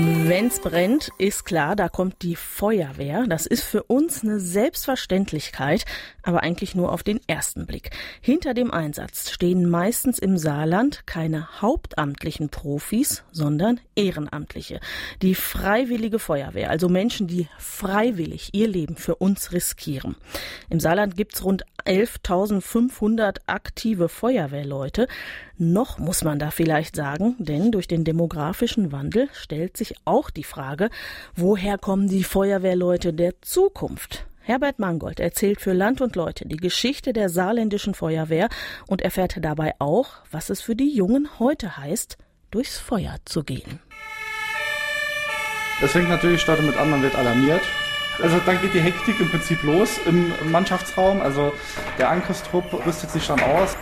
Wenn's brennt, ist klar, da kommt die Feuerwehr. Das ist für uns eine Selbstverständlichkeit, aber eigentlich nur auf den ersten Blick. Hinter dem Einsatz stehen meistens im Saarland keine hauptamtlichen Profis, sondern Ehrenamtliche. Die freiwillige Feuerwehr, also Menschen, die freiwillig ihr Leben für uns riskieren. Im Saarland gibt's rund 11.500 aktive Feuerwehrleute. Noch muss man da vielleicht sagen, denn durch den demografischen Wandel stellt sich auch die Frage, woher kommen die Feuerwehrleute der Zukunft? Herbert Mangold erzählt für Land und Leute die Geschichte der saarländischen Feuerwehr und erfährt dabei auch, was es für die Jungen heute heißt, durchs Feuer zu gehen. Es fängt natürlich statt mit an, man wird alarmiert. Also dann geht die Hektik im Prinzip los im Mannschaftsraum. Also der Angriffstrupp rüstet sich dann aus.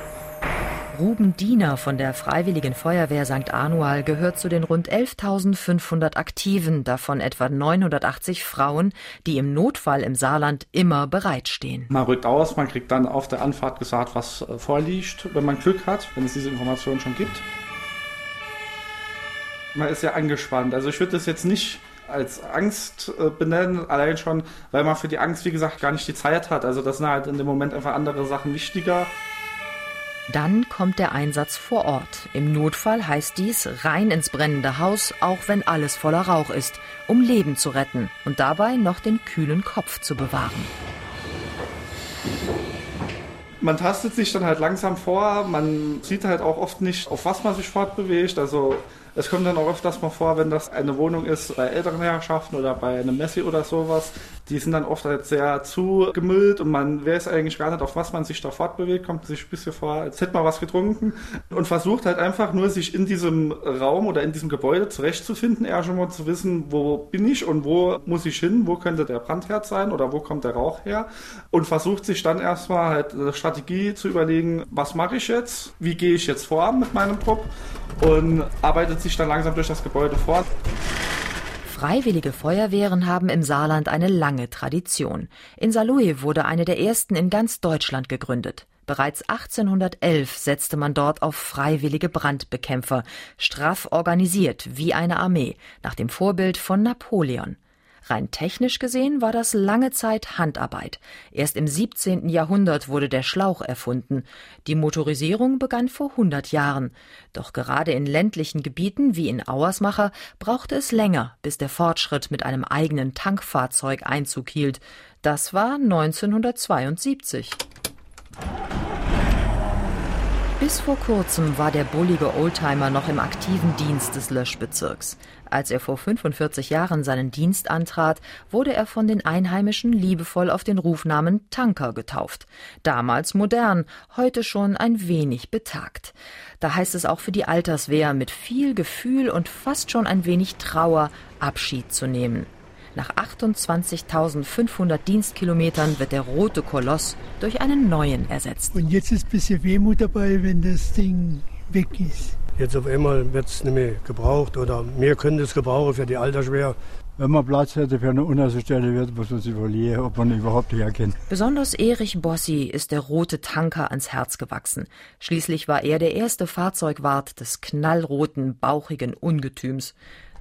Ruben Diener von der Freiwilligen Feuerwehr St. Anual gehört zu den rund 11.500 Aktiven, davon etwa 980 Frauen, die im Notfall im Saarland immer bereitstehen. Man rückt aus, man kriegt dann auf der Anfahrt gesagt, was äh, vorliegt, wenn man Glück hat, wenn es diese Information schon gibt. Man ist ja angespannt. Also ich würde das jetzt nicht als Angst äh, benennen, allein schon, weil man für die Angst, wie gesagt, gar nicht die Zeit hat. Also das sind halt in dem Moment einfach andere Sachen wichtiger. Dann kommt der Einsatz vor Ort. Im Notfall heißt dies rein ins brennende Haus, auch wenn alles voller Rauch ist, um Leben zu retten und dabei noch den kühlen Kopf zu bewahren. Man tastet sich dann halt langsam vor, man sieht halt auch oft nicht, auf was man sich fortbewegt. Also es kommt dann auch öfters mal vor, wenn das eine Wohnung ist bei älteren Herrschaften oder bei einem Messi oder sowas, die sind dann oft halt sehr zugemüllt und man weiß eigentlich gar nicht, auf was man sich da fortbewegt, kommt sich ein bisschen vor, als hätte man was getrunken und versucht halt einfach nur, sich in diesem Raum oder in diesem Gebäude zurechtzufinden, eher schon mal zu wissen, wo bin ich und wo muss ich hin, wo könnte der Brandherd sein oder wo kommt der Rauch her und versucht sich dann erstmal halt eine Strategie zu überlegen, was mache ich jetzt, wie gehe ich jetzt vor mit meinem Trupp und arbeitet sich dann langsam durch das Gebäude fort. Freiwillige Feuerwehren haben im Saarland eine lange Tradition. In Saarlouis wurde eine der ersten in ganz Deutschland gegründet. Bereits 1811 setzte man dort auf freiwillige Brandbekämpfer, straff organisiert wie eine Armee, nach dem Vorbild von Napoleon. Rein technisch gesehen war das lange Zeit Handarbeit. Erst im 17. Jahrhundert wurde der Schlauch erfunden. Die Motorisierung begann vor 100 Jahren. Doch gerade in ländlichen Gebieten wie in Auersmacher brauchte es länger, bis der Fortschritt mit einem eigenen Tankfahrzeug Einzug hielt. Das war 1972. Bis vor kurzem war der bullige Oldtimer noch im aktiven Dienst des Löschbezirks. Als er vor 45 Jahren seinen Dienst antrat, wurde er von den Einheimischen liebevoll auf den Rufnamen Tanker getauft. Damals modern, heute schon ein wenig betagt. Da heißt es auch für die Alterswehr mit viel Gefühl und fast schon ein wenig Trauer Abschied zu nehmen. Nach 28.500 Dienstkilometern wird der rote Koloss durch einen neuen ersetzt. Und jetzt ist ein bisschen Wehmut dabei, wenn das Ding weg ist. Jetzt auf einmal wird es nicht mehr gebraucht oder wir können es gebrauchen für die Altersschwer. Wenn man Platz hätte für eine Unterstelle, wird muss man sich verlieren, ob man überhaupt herkennt. Besonders Erich Bossi ist der rote Tanker ans Herz gewachsen. Schließlich war er der erste Fahrzeugwart des knallroten, bauchigen Ungetüms.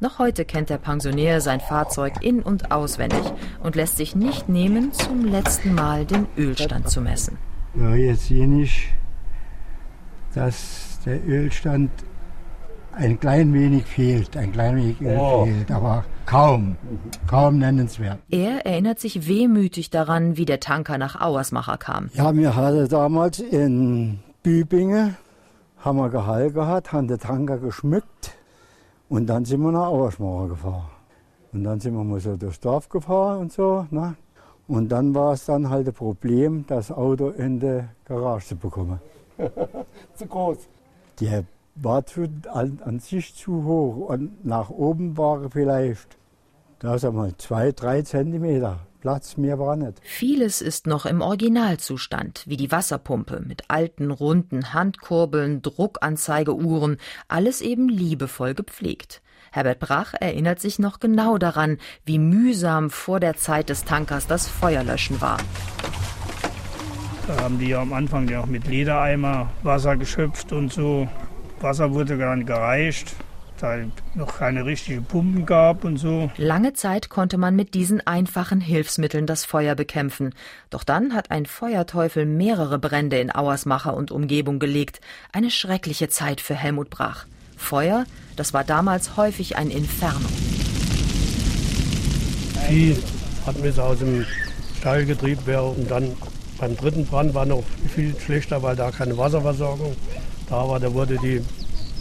Noch heute kennt der Pensionär sein Fahrzeug in- und auswendig und lässt sich nicht nehmen, zum letzten Mal den Ölstand zu messen. Ja, jetzt sehe ich, dass der Ölstand ein klein wenig fehlt, ein klein wenig Öl oh. fehlt, aber kaum, kaum nennenswert. Er erinnert sich wehmütig daran, wie der Tanker nach Auersmacher kam. Ja, wir hatten damals in Bübinge, haben wir Gehalt gehabt, haben den Tanker geschmückt und dann sind wir nach Auersmacher gefahren. Und dann sind wir mal so durchs Dorf gefahren und so. Ne? Und dann war es dann halt ein Problem, das Auto in die Garage zu bekommen. zu groß. Der war zu, an, an, sich zu hoch und nach oben war vielleicht, da sag mal, zwei, drei Zentimeter. Platz, mehr war nicht. Vieles ist noch im Originalzustand, wie die Wasserpumpe mit alten, runden Handkurbeln, Druckanzeigeuhren, alles eben liebevoll gepflegt. Herbert Brach erinnert sich noch genau daran, wie mühsam vor der Zeit des Tankers das Feuerlöschen war. Da haben die ja am Anfang ja auch mit Ledereimer Wasser geschöpft und so. Wasser wurde dann gereicht da noch keine richtigen Pumpen gab und so. Lange Zeit konnte man mit diesen einfachen Hilfsmitteln das Feuer bekämpfen. Doch dann hat ein Feuerteufel mehrere Brände in Auersmacher und Umgebung gelegt. Eine schreckliche Zeit für Helmut Brach. Feuer, das war damals häufig ein Inferno. Vieh hat mir aus dem Stall getrieben werden und dann beim dritten Brand war noch viel schlechter, weil da keine Wasserversorgung da war. Da wurde die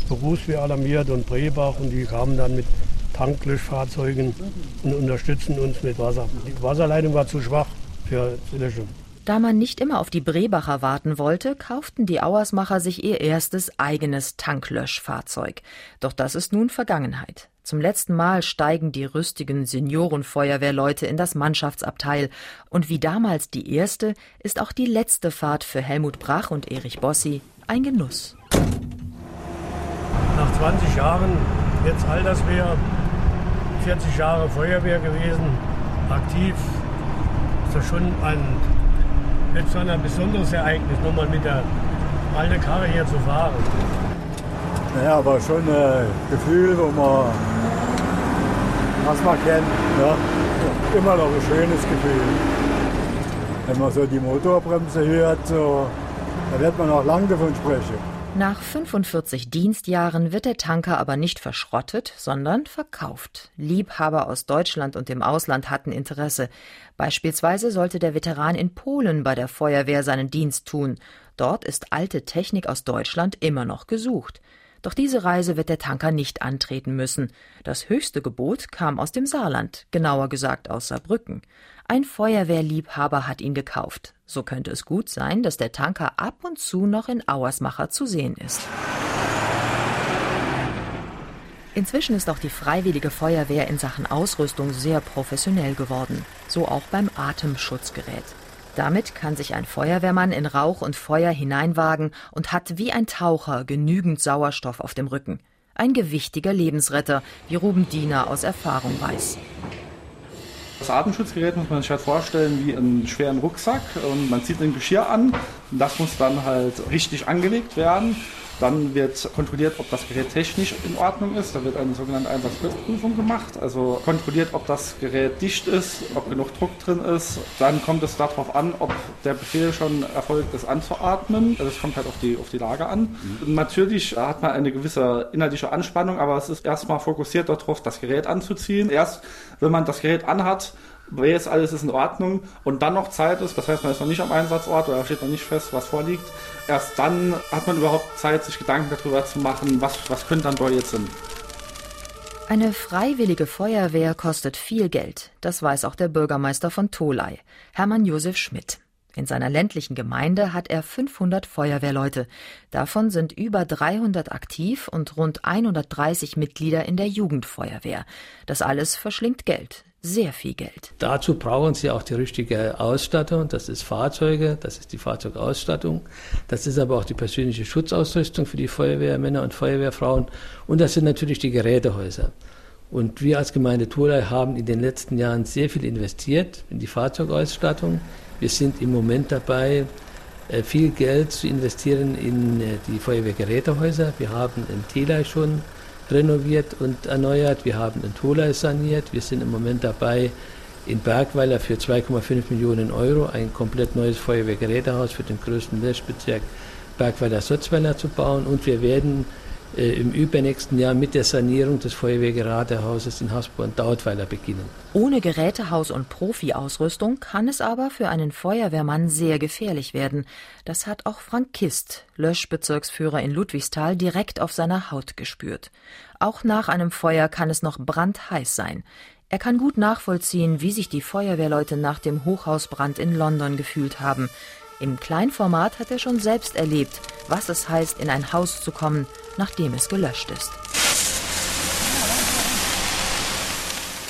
Berufswehr alarmiert und Brebach und die kamen dann mit Tanklöschfahrzeugen und unterstützen uns mit Wasser. Die Wasserleitung war zu schwach für die Löschung. Da man nicht immer auf die Brebacher warten wollte, kauften die Auersmacher sich ihr erstes eigenes Tanklöschfahrzeug. Doch das ist nun Vergangenheit. Zum letzten Mal steigen die rüstigen Seniorenfeuerwehrleute in das Mannschaftsabteil. Und wie damals die erste, ist auch die letzte Fahrt für Helmut Brach und Erich Bossi ein Genuss nach 20 Jahren jetzt Alterswehr, 40 Jahre Feuerwehr gewesen, aktiv, ist das schon ein, jetzt ein besonderes Ereignis, nochmal mit der alten Karre hier zu fahren. Naja, aber schon ein Gefühl, wo man, was man kennt, ja, immer noch ein schönes Gefühl. Wenn man so die Motorbremse hört, so, da wird man auch lange davon sprechen. Nach 45 Dienstjahren wird der Tanker aber nicht verschrottet, sondern verkauft. Liebhaber aus Deutschland und dem Ausland hatten Interesse. Beispielsweise sollte der Veteran in Polen bei der Feuerwehr seinen Dienst tun. Dort ist alte Technik aus Deutschland immer noch gesucht. Doch diese Reise wird der Tanker nicht antreten müssen. Das höchste Gebot kam aus dem Saarland, genauer gesagt aus Saarbrücken. Ein Feuerwehrliebhaber hat ihn gekauft. So könnte es gut sein, dass der Tanker ab und zu noch in Auersmacher zu sehen ist. Inzwischen ist auch die Freiwillige Feuerwehr in Sachen Ausrüstung sehr professionell geworden, so auch beim Atemschutzgerät. Damit kann sich ein Feuerwehrmann in Rauch und Feuer hineinwagen und hat wie ein Taucher genügend Sauerstoff auf dem Rücken. Ein gewichtiger Lebensretter, wie Ruben Diener aus Erfahrung weiß. Das Atemschutzgerät muss man sich halt vorstellen wie einen schweren Rucksack und man zieht ein Geschirr an. Das muss dann halt richtig angelegt werden. Dann wird kontrolliert, ob das Gerät technisch in Ordnung ist. Da wird eine sogenannte Einsatzprüfung gemacht. Also kontrolliert, ob das Gerät dicht ist, ob genug Druck drin ist. Dann kommt es darauf an, ob der Befehl schon erfolgt ist, anzuatmen. Das kommt halt auf die, auf die Lage an. Mhm. Natürlich hat man eine gewisse inhaltliche Anspannung, aber es ist erstmal fokussiert darauf, das Gerät anzuziehen. Erst wenn man das Gerät anhat, jetzt alles ist in Ordnung und dann noch Zeit ist, das heißt, man ist noch nicht am Einsatzort oder steht noch nicht fest, was vorliegt, erst dann hat man überhaupt Zeit, sich Gedanken darüber zu machen, was, was könnte dann dort jetzt sein. Eine freiwillige Feuerwehr kostet viel Geld. Das weiß auch der Bürgermeister von Tolai, Hermann Josef Schmidt. In seiner ländlichen Gemeinde hat er 500 Feuerwehrleute. Davon sind über 300 aktiv und rund 130 Mitglieder in der Jugendfeuerwehr. Das alles verschlingt Geld sehr viel Geld. Dazu brauchen sie auch die richtige Ausstattung. Das ist Fahrzeuge, das ist die Fahrzeugausstattung. Das ist aber auch die persönliche Schutzausrüstung für die Feuerwehrmänner und Feuerwehrfrauen. Und das sind natürlich die Gerätehäuser. Und wir als Gemeinde Thurlei haben in den letzten Jahren sehr viel investiert in die Fahrzeugausstattung. Wir sind im Moment dabei, äh, viel Geld zu investieren in äh, die Feuerwehrgerätehäuser. Wir haben in Telei schon renoviert und erneuert. Wir haben in Tolai saniert. Wir sind im Moment dabei, in Bergweiler für 2,5 Millionen Euro ein komplett neues Feuerwehrgerätehaus für den größten Löschbezirk Bergweiler-Sotzweiler zu bauen. Und wir werden im übernächsten Jahr mit der Sanierung des Feuerwehrgerätehauses in Hasborn-Dautweiler beginnen. Ohne Gerätehaus und Profi-Ausrüstung kann es aber für einen Feuerwehrmann sehr gefährlich werden. Das hat auch Frank Kist, Löschbezirksführer in Ludwigsthal, direkt auf seiner Haut gespürt. Auch nach einem Feuer kann es noch brandheiß sein. Er kann gut nachvollziehen, wie sich die Feuerwehrleute nach dem Hochhausbrand in London gefühlt haben. Im Kleinformat hat er schon selbst erlebt, was es heißt, in ein Haus zu kommen, nachdem es gelöscht ist.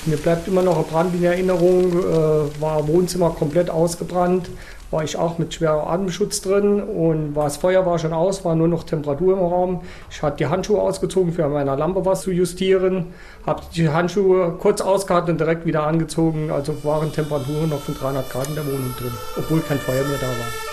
Mir bleibt immer noch ein Brand in Erinnerung, äh, war Wohnzimmer komplett ausgebrannt, war ich auch mit schwerer Atemschutz drin und war das Feuer war schon aus, war nur noch Temperatur im Raum. Ich hatte die Handschuhe ausgezogen, für meiner Lampe was zu justieren, habe die Handschuhe kurz ausgehalten und direkt wieder angezogen, also waren Temperaturen noch von 300 Grad in der Wohnung drin, obwohl kein Feuer mehr da war.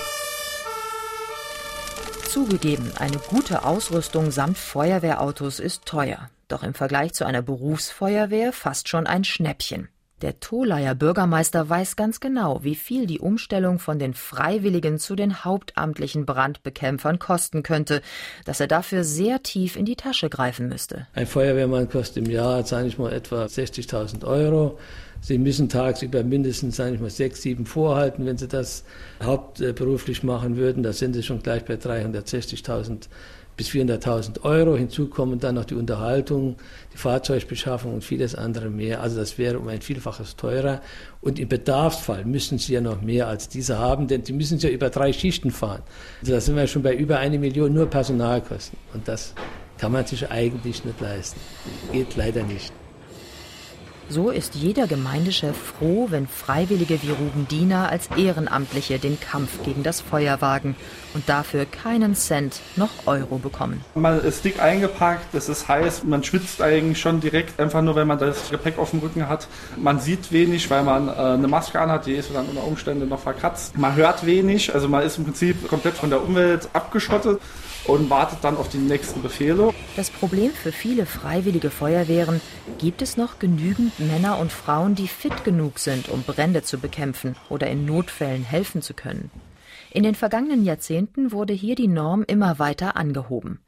Zugegeben, eine gute Ausrüstung samt Feuerwehrautos ist teuer. Doch im Vergleich zu einer Berufsfeuerwehr fast schon ein Schnäppchen. Der Tolayer Bürgermeister weiß ganz genau, wie viel die Umstellung von den Freiwilligen zu den hauptamtlichen Brandbekämpfern kosten könnte, dass er dafür sehr tief in die Tasche greifen müsste. Ein Feuerwehrmann kostet im Jahr, sage ich mal, etwa 60.000 Euro. Sie müssen tagsüber mindestens, sage ich mal, sechs, sieben vorhalten, wenn Sie das hauptberuflich machen würden. Da sind Sie schon gleich bei 360.000 bis 400.000 Euro. Hinzu kommen dann noch die Unterhaltung, die Fahrzeugbeschaffung und vieles andere mehr. Also das wäre um ein Vielfaches teurer. Und im Bedarfsfall müssen Sie ja noch mehr als diese haben, denn Sie müssen ja über drei Schichten fahren. Also da sind wir schon bei über eine Million nur Personalkosten. Und das kann man sich eigentlich nicht leisten. Geht leider nicht. So ist jeder Gemeindechef froh, wenn Freiwillige wie Ruben Diener als Ehrenamtliche den Kampf gegen das Feuer wagen und dafür keinen Cent noch Euro bekommen. Man ist dick eingepackt, es ist heiß, man schwitzt eigentlich schon direkt, einfach nur wenn man das Gepäck auf dem Rücken hat. Man sieht wenig, weil man äh, eine Maske anhat, die ist dann unter Umständen noch verkratzt. Man hört wenig, also man ist im Prinzip komplett von der Umwelt abgeschottet und wartet dann auf die nächsten Befehle. Das Problem für viele freiwillige Feuerwehren, gibt es noch genügend Männer und Frauen, die fit genug sind, um Brände zu bekämpfen oder in Notfällen helfen zu können. In den vergangenen Jahrzehnten wurde hier die Norm immer weiter angehoben.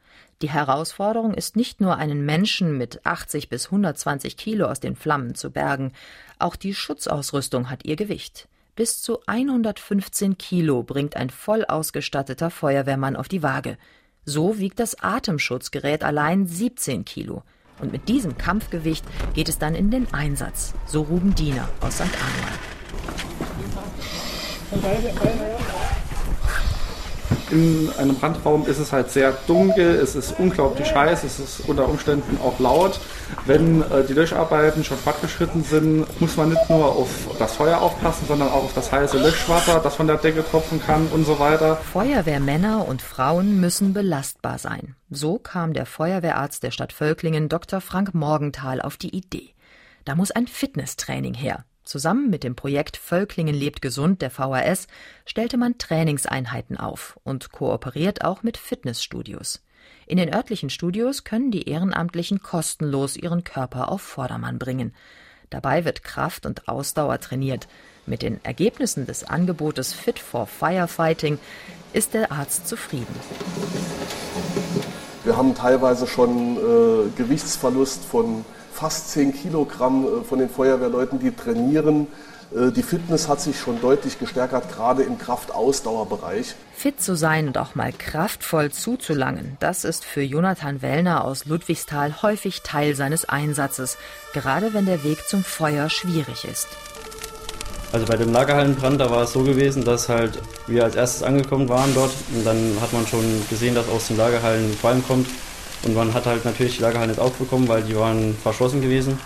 Die Herausforderung ist nicht nur einen Menschen mit 80 bis 120 Kilo aus den Flammen zu bergen, auch die Schutzausrüstung hat ihr Gewicht. Bis zu 115 Kilo bringt ein voll ausgestatteter Feuerwehrmann auf die Waage. So wiegt das Atemschutzgerät allein 17 Kilo. Und mit diesem Kampfgewicht geht es dann in den Einsatz, so Ruben Diener aus St. Anual. In einem Brandraum ist es halt sehr dunkel, es ist unglaublich heiß, es ist unter Umständen auch laut. Wenn äh, die Löscharbeiten schon fortgeschritten sind, muss man nicht nur auf das Feuer aufpassen, sondern auch auf das heiße Löschwasser, das von der Decke tropfen kann und so weiter. Feuerwehrmänner und Frauen müssen belastbar sein. So kam der Feuerwehrarzt der Stadt Völklingen, Dr. Frank Morgenthal, auf die Idee. Da muss ein Fitnesstraining her. Zusammen mit dem Projekt Völklingen lebt gesund der VHS stellte man Trainingseinheiten auf und kooperiert auch mit Fitnessstudios. In den örtlichen Studios können die Ehrenamtlichen kostenlos ihren Körper auf Vordermann bringen. Dabei wird Kraft und Ausdauer trainiert. Mit den Ergebnissen des Angebotes Fit for Firefighting ist der Arzt zufrieden. Wir haben teilweise schon äh, Gewichtsverlust von fast 10 Kilogramm äh, von den Feuerwehrleuten, die trainieren. Äh, die Fitness hat sich schon deutlich gestärkt, gerade im Kraft-Ausdauerbereich. Fit zu sein und auch mal kraftvoll zuzulangen, das ist für Jonathan Wellner aus Ludwigsthal häufig Teil seines Einsatzes, gerade wenn der Weg zum Feuer schwierig ist. Also bei dem Lagerhallenbrand, da war es so gewesen, dass halt wir als erstes angekommen waren dort und dann hat man schon gesehen, dass aus den Lagerhallen Qualm kommt und man hat halt natürlich die Lagerhallen nicht aufbekommen, weil die waren verschlossen gewesen.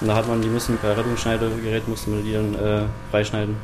Und da hat man die müssen per Rettungsschneidegerät mussten wir die dann äh, freischneiden.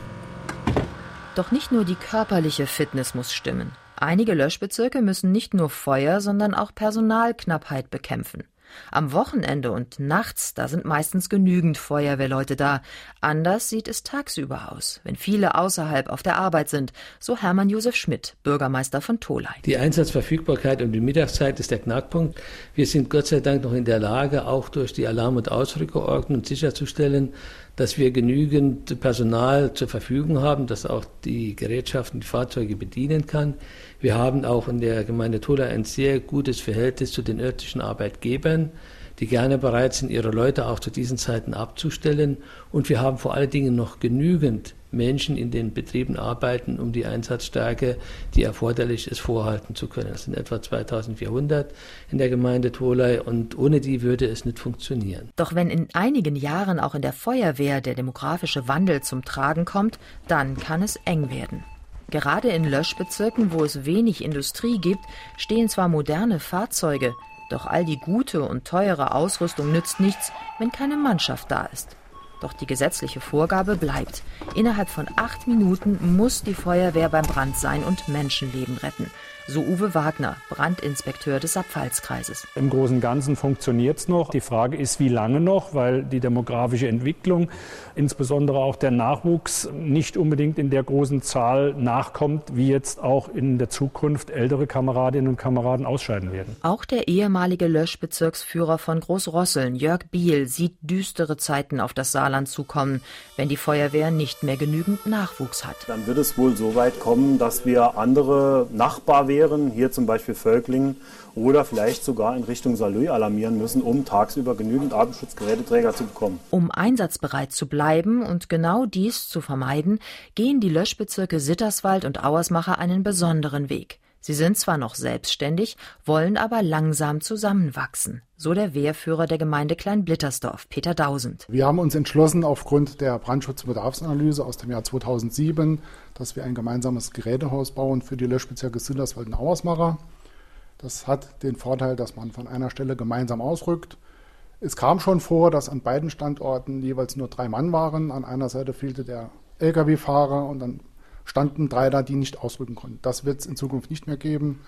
Doch nicht nur die körperliche Fitness muss stimmen. Einige Löschbezirke müssen nicht nur Feuer, sondern auch Personalknappheit bekämpfen. Am Wochenende und nachts, da sind meistens genügend Feuerwehrleute da. Anders sieht es tagsüber aus, wenn viele außerhalb auf der Arbeit sind, so Hermann Josef Schmidt, Bürgermeister von Tolai. Die Einsatzverfügbarkeit um die Mittagszeit ist der Knackpunkt. Wir sind Gott sei Dank noch in der Lage, auch durch die Alarm- und Ausrückerordnung sicherzustellen, dass wir genügend Personal zur Verfügung haben, das auch die Gerätschaften, die Fahrzeuge bedienen kann. Wir haben auch in der Gemeinde Tola ein sehr gutes Verhältnis zu den örtlichen Arbeitgebern, die gerne bereit sind, ihre Leute auch zu diesen Zeiten abzustellen. Und wir haben vor allen Dingen noch genügend Menschen in den Betrieben arbeiten, um die Einsatzstärke, die erforderlich ist, vorhalten zu können. Das sind etwa 2400 in der Gemeinde Tolai und ohne die würde es nicht funktionieren. Doch wenn in einigen Jahren auch in der Feuerwehr der demografische Wandel zum Tragen kommt, dann kann es eng werden. Gerade in Löschbezirken, wo es wenig Industrie gibt, stehen zwar moderne Fahrzeuge, doch all die gute und teure Ausrüstung nützt nichts, wenn keine Mannschaft da ist. Doch die gesetzliche Vorgabe bleibt. Innerhalb von acht Minuten muss die Feuerwehr beim Brand sein und Menschenleben retten. So Uwe Wagner, Brandinspekteur des Abfallskreises. Im Großen und Ganzen funktioniert es noch. Die Frage ist, wie lange noch, weil die demografische Entwicklung, insbesondere auch der Nachwuchs, nicht unbedingt in der großen Zahl nachkommt, wie jetzt auch in der Zukunft ältere Kameradinnen und Kameraden ausscheiden werden. Auch der ehemalige Löschbezirksführer von Großrosseln, Jörg Biel, sieht düstere Zeiten auf das Saarland zukommen, wenn die Feuerwehr nicht mehr genügend Nachwuchs hat. Dann wird es wohl so weit kommen, dass wir andere Nachbar wären, hier zum Beispiel Völklingen, oder vielleicht sogar in Richtung Salö alarmieren müssen, um tagsüber genügend Atemschutzgeräteträger zu bekommen. Um einsatzbereit zu bleiben und genau dies zu vermeiden, gehen die Löschbezirke Sitterswald und Auersmacher einen besonderen Weg. Sie sind zwar noch selbstständig, wollen aber langsam zusammenwachsen, so der Wehrführer der Gemeinde Kleinblittersdorf, Peter Dausend. Wir haben uns entschlossen, aufgrund der Brandschutzbedarfsanalyse aus dem Jahr 2007, dass wir ein gemeinsames Gerätehaus bauen für die Löschbezirke Sitterswald und Auersmacher. Das hat den Vorteil, dass man von einer Stelle gemeinsam ausrückt. Es kam schon vor, dass an beiden Standorten jeweils nur drei Mann waren. An einer Seite fehlte der Lkw-Fahrer und dann standen drei da, die nicht ausrücken konnten. Das wird es in Zukunft nicht mehr geben.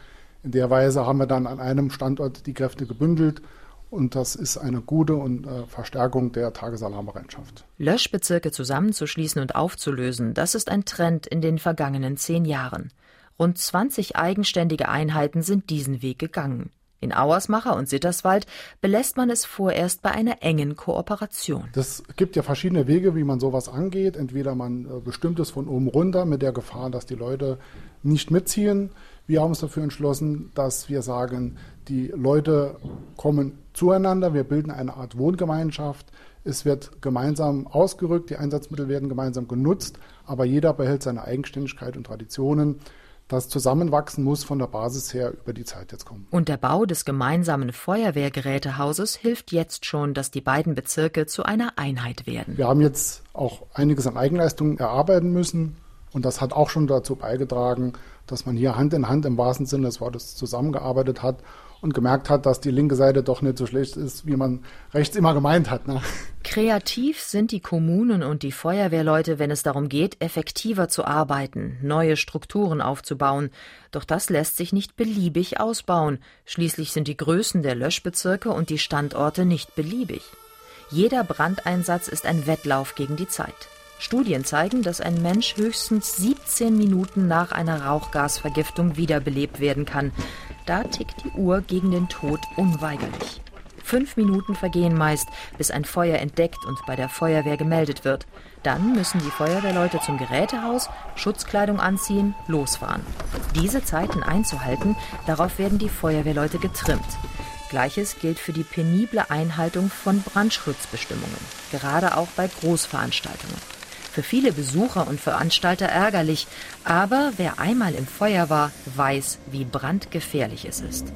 In der Weise haben wir dann an einem Standort die Kräfte gebündelt und das ist eine gute und, äh, Verstärkung der Tagesalarmbereitschaft. Löschbezirke zusammenzuschließen und aufzulösen, das ist ein Trend in den vergangenen zehn Jahren. Rund 20 eigenständige Einheiten sind diesen Weg gegangen. In Auersmacher und Sitterswald belässt man es vorerst bei einer engen Kooperation. Das gibt ja verschiedene Wege, wie man sowas angeht. Entweder man äh, bestimmt es von oben runter mit der Gefahr, dass die Leute nicht mitziehen. Wir haben uns dafür entschlossen, dass wir sagen, die Leute kommen zueinander, wir bilden eine Art Wohngemeinschaft. Es wird gemeinsam ausgerückt, die Einsatzmittel werden gemeinsam genutzt, aber jeder behält seine Eigenständigkeit und Traditionen das Zusammenwachsen muss von der Basis her über die Zeit jetzt kommen. Und der Bau des gemeinsamen Feuerwehrgerätehauses hilft jetzt schon, dass die beiden Bezirke zu einer Einheit werden. Wir haben jetzt auch einiges an Eigenleistungen erarbeiten müssen. Und das hat auch schon dazu beigetragen, dass man hier Hand in Hand im wahrsten Sinne des Wortes zusammengearbeitet hat und gemerkt hat, dass die linke Seite doch nicht so schlecht ist, wie man rechts immer gemeint hat. Ne? Kreativ sind die Kommunen und die Feuerwehrleute, wenn es darum geht, effektiver zu arbeiten, neue Strukturen aufzubauen. Doch das lässt sich nicht beliebig ausbauen. Schließlich sind die Größen der Löschbezirke und die Standorte nicht beliebig. Jeder Brandeinsatz ist ein Wettlauf gegen die Zeit. Studien zeigen, dass ein Mensch höchstens 17 Minuten nach einer Rauchgasvergiftung wiederbelebt werden kann. Da tickt die Uhr gegen den Tod unweigerlich. Fünf Minuten vergehen meist, bis ein Feuer entdeckt und bei der Feuerwehr gemeldet wird. Dann müssen die Feuerwehrleute zum Gerätehaus, Schutzkleidung anziehen, losfahren. Diese Zeiten einzuhalten, darauf werden die Feuerwehrleute getrimmt. Gleiches gilt für die penible Einhaltung von Brandschutzbestimmungen, gerade auch bei Großveranstaltungen. Für viele Besucher und Veranstalter ärgerlich, aber wer einmal im Feuer war, weiß, wie brandgefährlich es ist.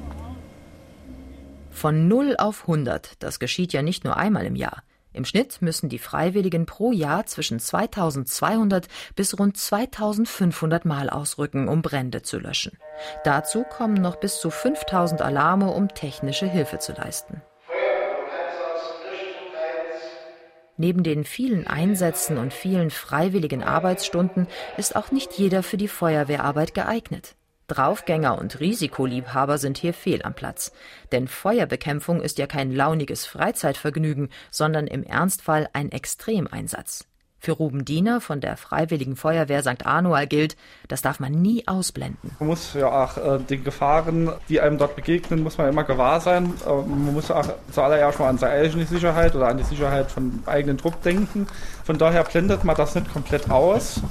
Von 0 auf 100, das geschieht ja nicht nur einmal im Jahr. Im Schnitt müssen die Freiwilligen pro Jahr zwischen 2200 bis rund 2500 Mal ausrücken, um Brände zu löschen. Dazu kommen noch bis zu 5000 Alarme, um technische Hilfe zu leisten. Neben den vielen Einsätzen und vielen freiwilligen Arbeitsstunden ist auch nicht jeder für die Feuerwehrarbeit geeignet. Draufgänger und Risikoliebhaber sind hier fehl am Platz. Denn Feuerbekämpfung ist ja kein launiges Freizeitvergnügen, sondern im Ernstfall ein Extremeinsatz. Für Ruben Diener von der Freiwilligen Feuerwehr St. Anual gilt, das darf man nie ausblenden. Man muss ja auch äh, den Gefahren, die einem dort begegnen, muss man immer gewahr sein. Äh, man muss auch zuallererst mal an seine eigene Sicherheit oder an die Sicherheit von eigenen Trupp denken. Von daher blendet man das nicht komplett aus.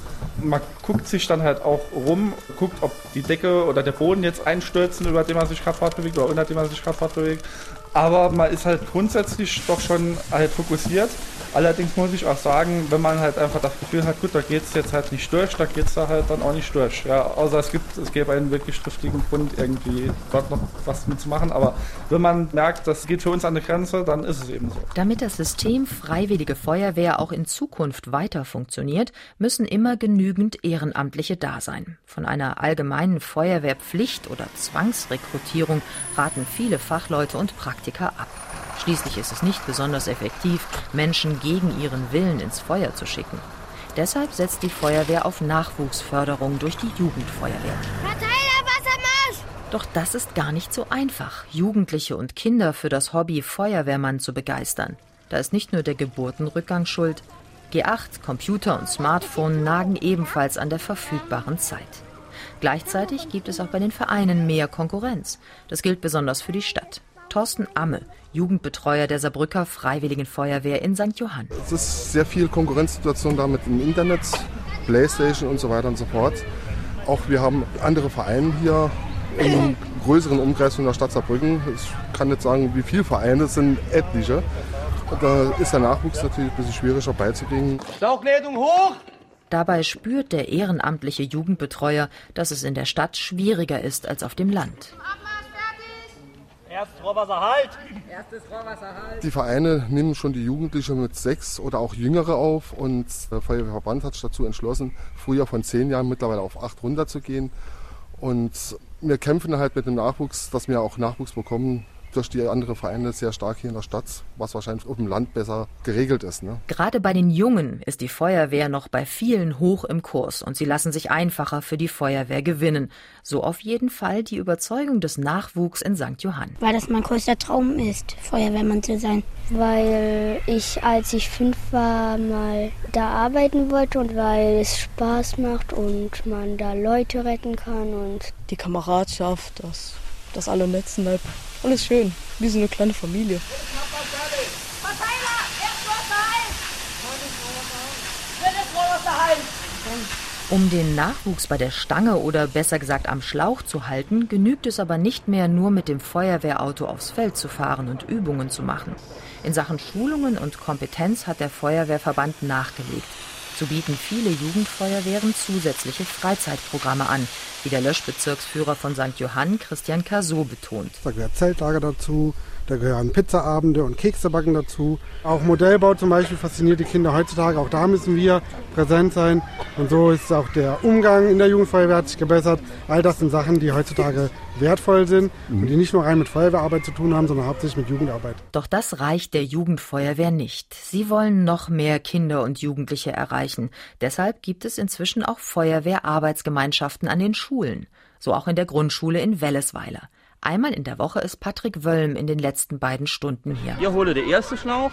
Man guckt sich dann halt auch rum, guckt, ob die Decke oder der Boden jetzt einstürzen, über den man sich gerade fortbewegt oder unter dem man sich gerade fortbewegt. Aber man ist halt grundsätzlich doch schon halt fokussiert. Allerdings muss ich auch sagen, wenn man halt einfach das Gefühl hat, gut, da geht es jetzt halt nicht durch, da geht es da halt dann auch nicht durch. Ja, außer es gibt, es gäbe einen wirklich triftigen Grund, irgendwie dort noch was mitzumachen. Aber wenn man merkt, das geht für uns an die Grenze, dann ist es eben so. Damit das System Freiwillige Feuerwehr auch in Zukunft weiter funktioniert, müssen immer genügend Ehrenamtliche da sein. Von einer allgemeinen Feuerwehrpflicht oder Zwangsrekrutierung raten viele Fachleute und Praktiker Praktika ab. Schließlich ist es nicht besonders effektiv, Menschen gegen ihren Willen ins Feuer zu schicken. Deshalb setzt die Feuerwehr auf Nachwuchsförderung durch die Jugendfeuerwehr. Doch das ist gar nicht so einfach, Jugendliche und Kinder für das Hobby Feuerwehrmann zu begeistern. Da ist nicht nur der Geburtenrückgang schuld. G8, Computer und Smartphone nagen ebenfalls an der verfügbaren Zeit. Gleichzeitig gibt es auch bei den Vereinen mehr Konkurrenz. Das gilt besonders für die Stadt. Thorsten Amme, Jugendbetreuer der Saarbrücker Freiwilligen Feuerwehr in St. Johann. Es ist sehr viel Konkurrenzsituation da mit dem Internet, Playstation und so weiter und so fort. Auch wir haben andere Vereine hier im größeren Umkreis von der Stadt Saarbrücken. Ich kann nicht sagen, wie viele Vereine, es sind etliche. Da ist der Nachwuchs natürlich ein bisschen schwieriger beizubringen. Schlauchleitung hoch! Dabei spürt der ehrenamtliche Jugendbetreuer, dass es in der Stadt schwieriger ist als auf dem Land. Erstes Rohrwasser halt! Erstes Rohrwasser halt! Die Vereine nehmen schon die Jugendlichen mit sechs oder auch Jüngere auf und der Feuerwehrverband hat sich dazu entschlossen, früher von zehn Jahren mittlerweile auf acht runterzugehen. Und wir kämpfen halt mit dem Nachwuchs, dass wir auch Nachwuchs bekommen, durch die anderen Vereine sehr stark hier in der Stadt, was wahrscheinlich auf dem Land besser geregelt ist. Ne? Gerade bei den Jungen ist die Feuerwehr noch bei vielen hoch im Kurs und sie lassen sich einfacher für die Feuerwehr gewinnen. So auf jeden Fall die Überzeugung des Nachwuchs in St. Johann. Weil das mein größter Traum ist, Feuerwehrmann zu sein. Weil ich, als ich fünf war, mal da arbeiten wollte und weil es Spaß macht und man da Leute retten kann und die Kameradschaft, das, das alle nett sind. Alles schön, wie so eine kleine Familie. Um den Nachwuchs bei der Stange oder besser gesagt am Schlauch zu halten, genügt es aber nicht mehr nur mit dem Feuerwehrauto aufs Feld zu fahren und Übungen zu machen. In Sachen Schulungen und Kompetenz hat der Feuerwehrverband nachgelegt. So bieten viele Jugendfeuerwehren zusätzliche Freizeitprogramme an, wie der Löschbezirksführer von St. Johann Christian Caso betont. Da gehört Zeltlager dazu, da gehören Pizzaabende und Keksebacken dazu. Auch Modellbau zum Beispiel fasziniert die Kinder heutzutage. Auch da müssen wir präsent sein. Und so ist auch der Umgang in der Jugendfeuerwehr hat sich gebessert. All das sind Sachen, die heutzutage wertvoll sind und die nicht nur rein mit Feuerwehrarbeit zu tun haben, sondern hauptsächlich mit Jugendarbeit. Doch das reicht der Jugendfeuerwehr nicht. Sie wollen noch mehr Kinder und Jugendliche erreichen. Deshalb gibt es inzwischen auch Feuerwehrarbeitsgemeinschaften an den Schulen. So auch in der Grundschule in Wellesweiler. Einmal in der Woche ist Patrick Wölm in den letzten beiden Stunden hier. Ihr hole den ersten Schlauch,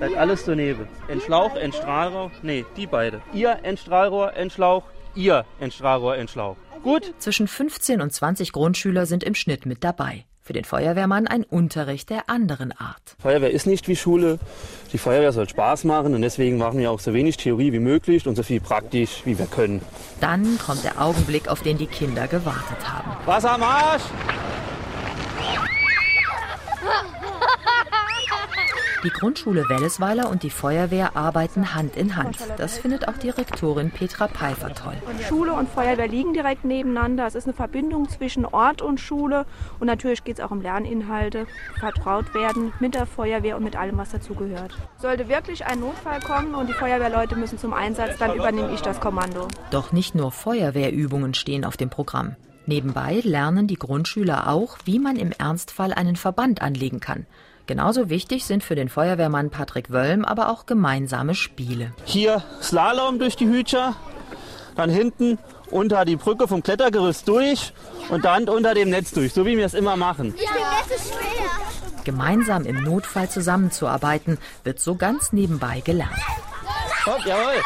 seid alles daneben. Ein Schlauch, ein Strahlrohr, nee, die beide. Ihr ein Strahlrohr, ein Schlauch, ihr ein Strahlrohr, ein Schlauch. Gut? Zwischen 15 und 20 Grundschüler sind im Schnitt mit dabei. Für den Feuerwehrmann ein Unterricht der anderen Art. Feuerwehr ist nicht wie Schule. Die Feuerwehr soll Spaß machen und deswegen machen wir auch so wenig Theorie wie möglich und so viel praktisch wie wir können. Dann kommt der Augenblick, auf den die Kinder gewartet haben. Wasser am Arsch! Die Grundschule Wellesweiler und die Feuerwehr arbeiten Hand in Hand. Das findet auch die Rektorin Petra Pfeiffer toll. Schule und Feuerwehr liegen direkt nebeneinander. Es ist eine Verbindung zwischen Ort und Schule. Und natürlich geht es auch um Lerninhalte, vertraut werden mit der Feuerwehr und mit allem, was dazugehört. Sollte wirklich ein Notfall kommen und die Feuerwehrleute müssen zum Einsatz, dann übernehme ich das Kommando. Doch nicht nur Feuerwehrübungen stehen auf dem Programm. Nebenbei lernen die Grundschüler auch, wie man im Ernstfall einen Verband anlegen kann. Genauso wichtig sind für den Feuerwehrmann Patrick Wölm aber auch gemeinsame Spiele. Hier Slalom durch die Hütcher, dann hinten unter die Brücke vom Klettergerüst durch und dann unter dem Netz durch, so wie wir es immer machen. Ja. Gemeinsam im Notfall zusammenzuarbeiten, wird so ganz nebenbei gelernt. Hopp, jawohl.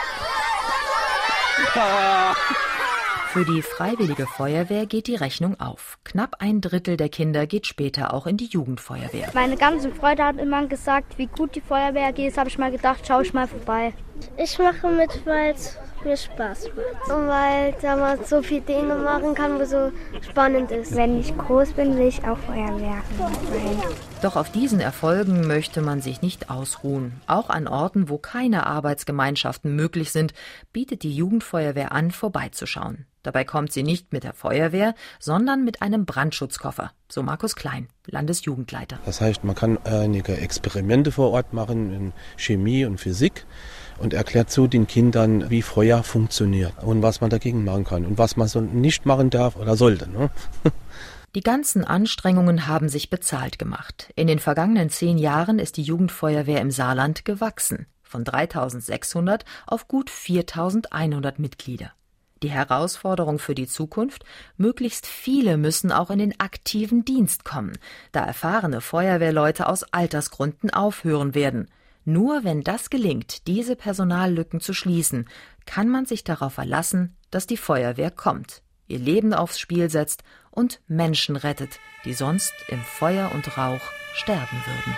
Für die Freiwillige Feuerwehr geht die Rechnung auf. Knapp ein Drittel der Kinder geht später auch in die Jugendfeuerwehr. Meine ganzen Freunde haben immer gesagt, wie gut die Feuerwehr geht. habe ich mal gedacht, schaue ich mal vorbei. Ich mache mit, weil es mir Spaß macht. Und weil da man so viele Dinge machen kann, wo so spannend ist. Wenn ich groß bin, will ich auch Feuerwehr sein. Doch auf diesen Erfolgen möchte man sich nicht ausruhen. Auch an Orten, wo keine Arbeitsgemeinschaften möglich sind, bietet die Jugendfeuerwehr an, vorbeizuschauen. Dabei kommt sie nicht mit der Feuerwehr, sondern mit einem Brandschutzkoffer, so Markus Klein, Landesjugendleiter. Das heißt, man kann einige Experimente vor Ort machen in Chemie und Physik und erklärt so den Kindern, wie Feuer funktioniert und was man dagegen machen kann und was man so nicht machen darf oder sollte. Ne? Die ganzen Anstrengungen haben sich bezahlt gemacht. In den vergangenen zehn Jahren ist die Jugendfeuerwehr im Saarland gewachsen. Von 3600 auf gut 4100 Mitglieder. Die Herausforderung für die Zukunft? Möglichst viele müssen auch in den aktiven Dienst kommen, da erfahrene Feuerwehrleute aus Altersgründen aufhören werden. Nur wenn das gelingt, diese Personallücken zu schließen, kann man sich darauf verlassen, dass die Feuerwehr kommt, ihr Leben aufs Spiel setzt und Menschen rettet, die sonst im Feuer und Rauch sterben würden.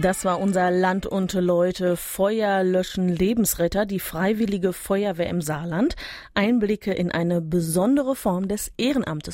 Das war unser Land und Leute Feuer löschen Lebensretter, die freiwillige Feuerwehr im Saarland. Einblicke in eine besondere Form des Ehrenamtes